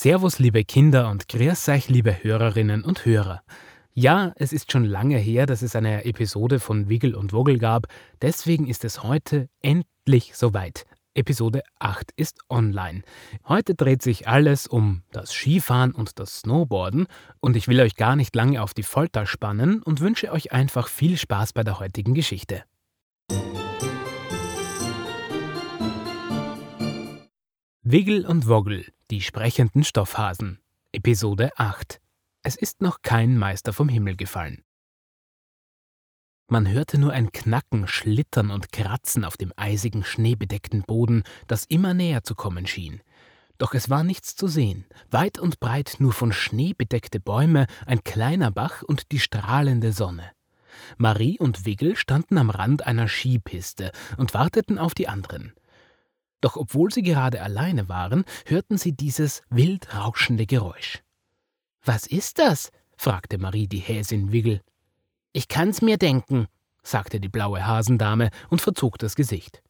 Servus, liebe Kinder und grüß euch, liebe Hörerinnen und Hörer. Ja, es ist schon lange her, dass es eine Episode von Wiggle und Woggle gab, deswegen ist es heute endlich soweit. Episode 8 ist online. Heute dreht sich alles um das Skifahren und das Snowboarden und ich will euch gar nicht lange auf die Folter spannen und wünsche euch einfach viel Spaß bei der heutigen Geschichte. Wiggle und Woggle, die sprechenden Stoffhasen. Episode 8. Es ist noch kein Meister vom Himmel gefallen. Man hörte nur ein Knacken, Schlittern und Kratzen auf dem eisigen, schneebedeckten Boden, das immer näher zu kommen schien. Doch es war nichts zu sehen, weit und breit nur von Schnee bedeckte Bäume, ein kleiner Bach und die strahlende Sonne. Marie und Wiggle standen am Rand einer Skipiste und warteten auf die anderen. Doch obwohl sie gerade alleine waren, hörten sie dieses wild rauschende Geräusch. Was ist das? fragte Marie die Häsin Wiggle. Ich kann's mir denken, sagte die blaue Hasendame und verzog das Gesicht.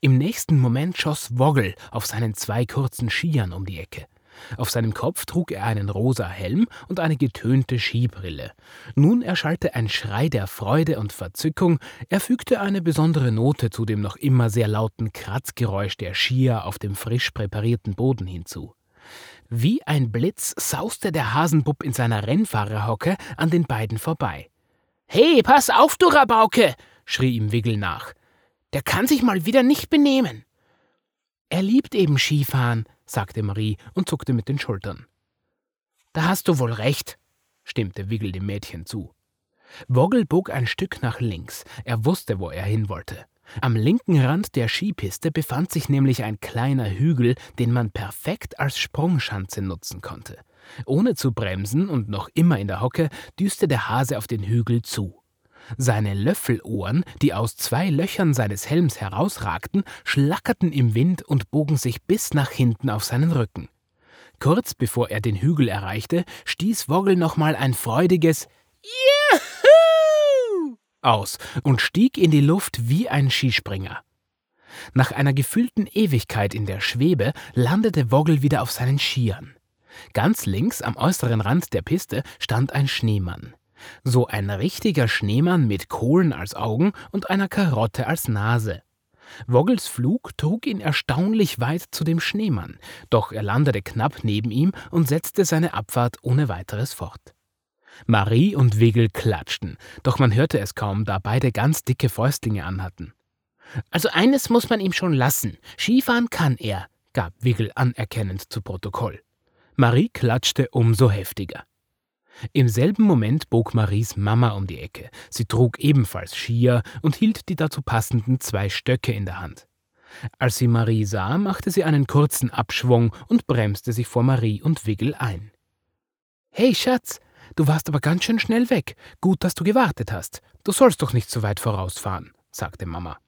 Im nächsten Moment schoss Woggle auf seinen zwei kurzen Skiern um die Ecke. Auf seinem Kopf trug er einen rosa Helm und eine getönte Skibrille. Nun erschallte ein Schrei der Freude und Verzückung, er fügte eine besondere Note zu dem noch immer sehr lauten Kratzgeräusch der Skier auf dem frisch präparierten Boden hinzu. Wie ein Blitz sauste der Hasenbub in seiner Rennfahrerhocke an den beiden vorbei. Hey, pass auf, du Rabauke! schrie ihm Wiggle nach. Der kann sich mal wieder nicht benehmen. Er liebt eben Skifahren, sagte Marie und zuckte mit den Schultern. Da hast du wohl recht, stimmte Wiggle dem Mädchen zu. Woggle bog ein Stück nach links. Er wusste, wo er hin wollte. Am linken Rand der Skipiste befand sich nämlich ein kleiner Hügel, den man perfekt als Sprungschanze nutzen konnte. Ohne zu bremsen und noch immer in der Hocke, düste der Hase auf den Hügel zu. Seine Löffelohren, die aus zwei Löchern seines Helms herausragten, schlackerten im Wind und bogen sich bis nach hinten auf seinen Rücken. Kurz bevor er den Hügel erreichte, stieß Woggle nochmal ein freudiges Juhu aus und stieg in die Luft wie ein Skispringer. Nach einer gefühlten Ewigkeit in der Schwebe landete Woggle wieder auf seinen Skiern. Ganz links am äußeren Rand der Piste stand ein Schneemann. So ein richtiger Schneemann mit Kohlen als Augen und einer Karotte als Nase. Woggels Flug trug ihn erstaunlich weit zu dem Schneemann, doch er landete knapp neben ihm und setzte seine Abfahrt ohne weiteres fort. Marie und Wiggle klatschten, doch man hörte es kaum, da beide ganz dicke Fäustlinge anhatten. Also eines muss man ihm schon lassen, Skifahren kann er, gab Wiggle anerkennend zu Protokoll. Marie klatschte umso heftiger. Im selben Moment bog Maries Mama um die Ecke. Sie trug ebenfalls Skier und hielt die dazu passenden zwei Stöcke in der Hand. Als sie Marie sah, machte sie einen kurzen Abschwung und bremste sich vor Marie und Wiggle ein. Hey, Schatz, du warst aber ganz schön schnell weg. Gut, dass du gewartet hast. Du sollst doch nicht so weit vorausfahren, sagte Mama.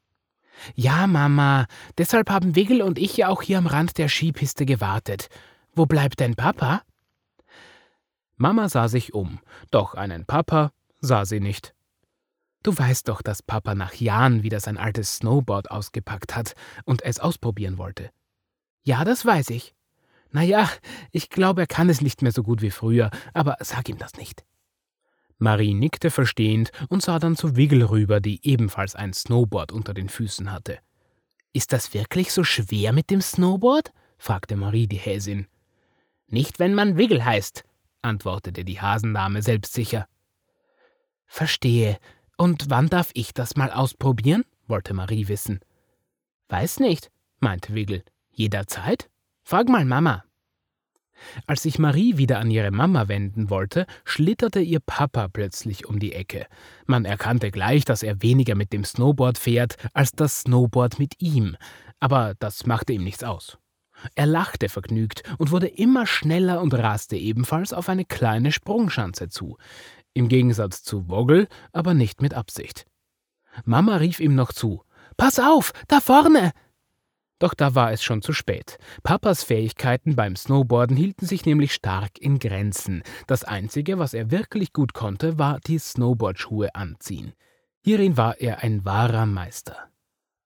Ja, Mama, deshalb haben Wiggle und ich ja auch hier am Rand der Skipiste gewartet. Wo bleibt dein Papa? Mama sah sich um, doch einen Papa sah sie nicht. Du weißt doch, dass Papa nach Jahren wieder sein altes Snowboard ausgepackt hat und es ausprobieren wollte. Ja, das weiß ich. Na ja, ich glaube, er kann es nicht mehr so gut wie früher, aber sag ihm das nicht. Marie nickte verstehend und sah dann zu Wiggle rüber, die ebenfalls ein Snowboard unter den Füßen hatte. Ist das wirklich so schwer mit dem Snowboard? fragte Marie die Häsin. Nicht, wenn man Wiggle heißt, antwortete die Hasendame selbstsicher. Verstehe. Und wann darf ich das mal ausprobieren? wollte Marie wissen. Weiß nicht, meinte Wiggle. Jederzeit? Frag mal Mama. Als sich Marie wieder an ihre Mama wenden wollte, schlitterte ihr Papa plötzlich um die Ecke. Man erkannte gleich, dass er weniger mit dem Snowboard fährt, als das Snowboard mit ihm, aber das machte ihm nichts aus. Er lachte vergnügt und wurde immer schneller und raste ebenfalls auf eine kleine Sprungschanze zu. Im Gegensatz zu Woggle, aber nicht mit Absicht. Mama rief ihm noch zu: Pass auf, da vorne! Doch da war es schon zu spät. Papas Fähigkeiten beim Snowboarden hielten sich nämlich stark in Grenzen. Das Einzige, was er wirklich gut konnte, war die Snowboardschuhe anziehen. Hierin war er ein wahrer Meister.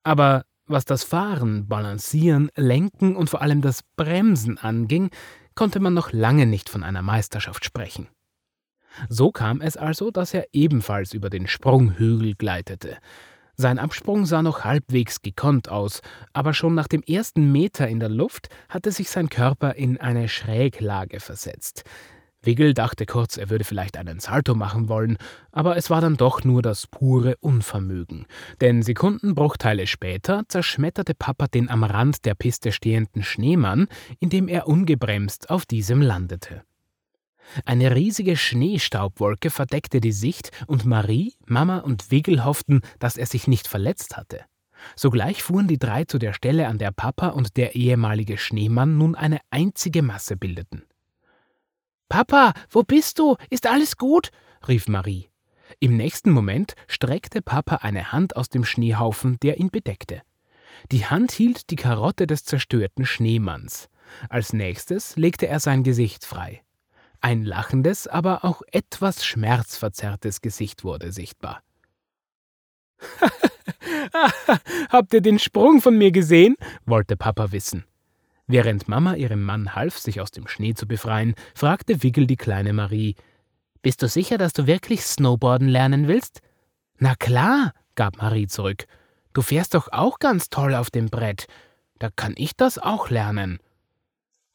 Aber was das Fahren, Balancieren, Lenken und vor allem das Bremsen anging, konnte man noch lange nicht von einer Meisterschaft sprechen. So kam es also, dass er ebenfalls über den Sprunghügel gleitete. Sein Absprung sah noch halbwegs gekonnt aus, aber schon nach dem ersten Meter in der Luft hatte sich sein Körper in eine Schräglage versetzt. Wiggle dachte kurz, er würde vielleicht einen Salto machen wollen, aber es war dann doch nur das pure Unvermögen. Denn Sekundenbruchteile später zerschmetterte Papa den am Rand der Piste stehenden Schneemann, indem er ungebremst auf diesem landete. Eine riesige Schneestaubwolke verdeckte die Sicht und Marie, Mama und Wiggle hofften, dass er sich nicht verletzt hatte. Sogleich fuhren die drei zu der Stelle, an der Papa und der ehemalige Schneemann nun eine einzige Masse bildeten. Papa, wo bist du? Ist alles gut? rief Marie. Im nächsten Moment streckte Papa eine Hand aus dem Schneehaufen, der ihn bedeckte. Die Hand hielt die Karotte des zerstörten Schneemanns. Als nächstes legte er sein Gesicht frei. Ein lachendes, aber auch etwas schmerzverzerrtes Gesicht wurde sichtbar. Habt ihr den Sprung von mir gesehen? wollte Papa wissen. Während Mama ihrem Mann half, sich aus dem Schnee zu befreien, fragte Wiggle die kleine Marie: Bist du sicher, dass du wirklich Snowboarden lernen willst? Na klar, gab Marie zurück. Du fährst doch auch ganz toll auf dem Brett. Da kann ich das auch lernen.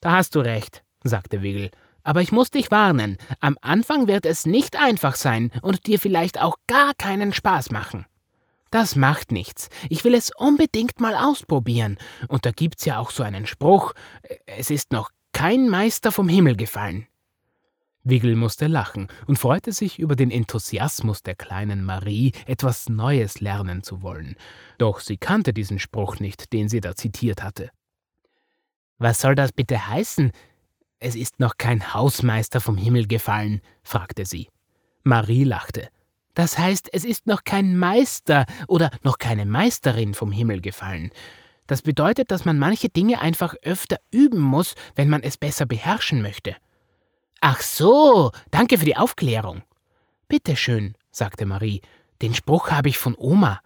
Da hast du recht, sagte Wiggle. Aber ich muss dich warnen, am Anfang wird es nicht einfach sein und dir vielleicht auch gar keinen Spaß machen. Das macht nichts. Ich will es unbedingt mal ausprobieren. Und da gibt's ja auch so einen Spruch: Es ist noch kein Meister vom Himmel gefallen. Wiggle musste lachen und freute sich über den Enthusiasmus der kleinen Marie, etwas Neues lernen zu wollen. Doch sie kannte diesen Spruch nicht, den sie da zitiert hatte. Was soll das bitte heißen? Es ist noch kein Hausmeister vom Himmel gefallen, fragte sie. Marie lachte. Das heißt, es ist noch kein Meister oder noch keine Meisterin vom Himmel gefallen. Das bedeutet, dass man manche Dinge einfach öfter üben muss, wenn man es besser beherrschen möchte. Ach so, danke für die Aufklärung. Bitte schön, sagte Marie. Den Spruch habe ich von Oma.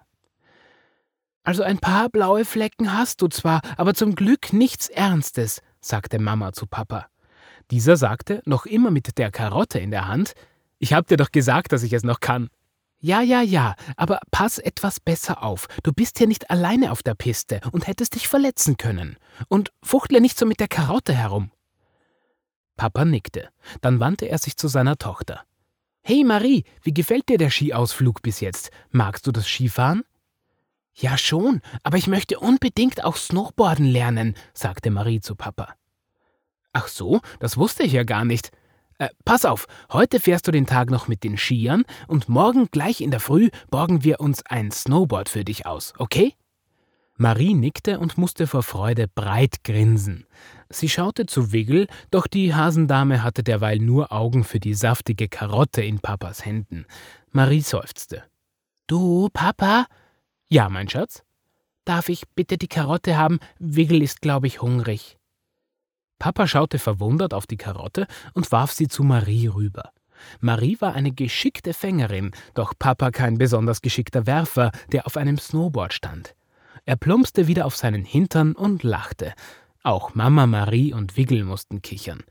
Also ein paar blaue Flecken hast du zwar, aber zum Glück nichts Ernstes, sagte Mama zu Papa. Dieser sagte, noch immer mit der Karotte in der Hand, ich hab dir doch gesagt, dass ich es noch kann. Ja, ja, ja, aber pass etwas besser auf. Du bist hier nicht alleine auf der Piste und hättest dich verletzen können. Und fuchtle nicht so mit der Karotte herum. Papa nickte. Dann wandte er sich zu seiner Tochter. Hey Marie, wie gefällt dir der Skiausflug bis jetzt? Magst du das Skifahren? Ja schon, aber ich möchte unbedingt auch Snowboarden lernen, sagte Marie zu Papa. Ach so, das wusste ich ja gar nicht. Äh, pass auf, heute fährst du den Tag noch mit den Skiern und morgen gleich in der Früh borgen wir uns ein Snowboard für dich aus, okay? Marie nickte und musste vor Freude breit grinsen. Sie schaute zu Wiggle, doch die Hasendame hatte derweil nur Augen für die saftige Karotte in Papas Händen. Marie seufzte. Du, Papa? Ja, mein Schatz? Darf ich bitte die Karotte haben? Wiggle ist, glaube ich, hungrig. Papa schaute verwundert auf die Karotte und warf sie zu Marie rüber. Marie war eine geschickte Fängerin, doch Papa kein besonders geschickter Werfer, der auf einem Snowboard stand. Er plumpste wieder auf seinen Hintern und lachte. Auch Mama Marie und Wiggle mussten kichern.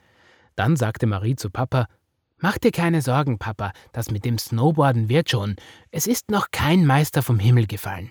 Dann sagte Marie zu Papa: Mach dir keine Sorgen, Papa, das mit dem Snowboarden wird schon. Es ist noch kein Meister vom Himmel gefallen.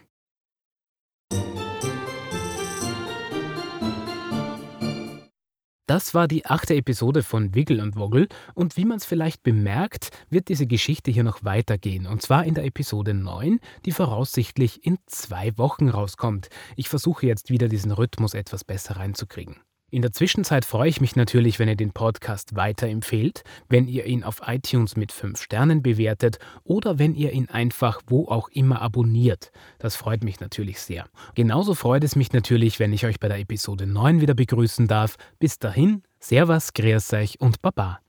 Das war die achte Episode von Wiggle und Woggle und wie man es vielleicht bemerkt, wird diese Geschichte hier noch weitergehen und zwar in der Episode 9, die voraussichtlich in zwei Wochen rauskommt. Ich versuche jetzt wieder diesen Rhythmus etwas besser reinzukriegen. In der Zwischenzeit freue ich mich natürlich, wenn ihr den Podcast weiterempfehlt, wenn ihr ihn auf iTunes mit 5 Sternen bewertet oder wenn ihr ihn einfach wo auch immer abonniert. Das freut mich natürlich sehr. Genauso freut es mich natürlich, wenn ich euch bei der Episode 9 wieder begrüßen darf. Bis dahin, Servus, Grüß euch und Baba.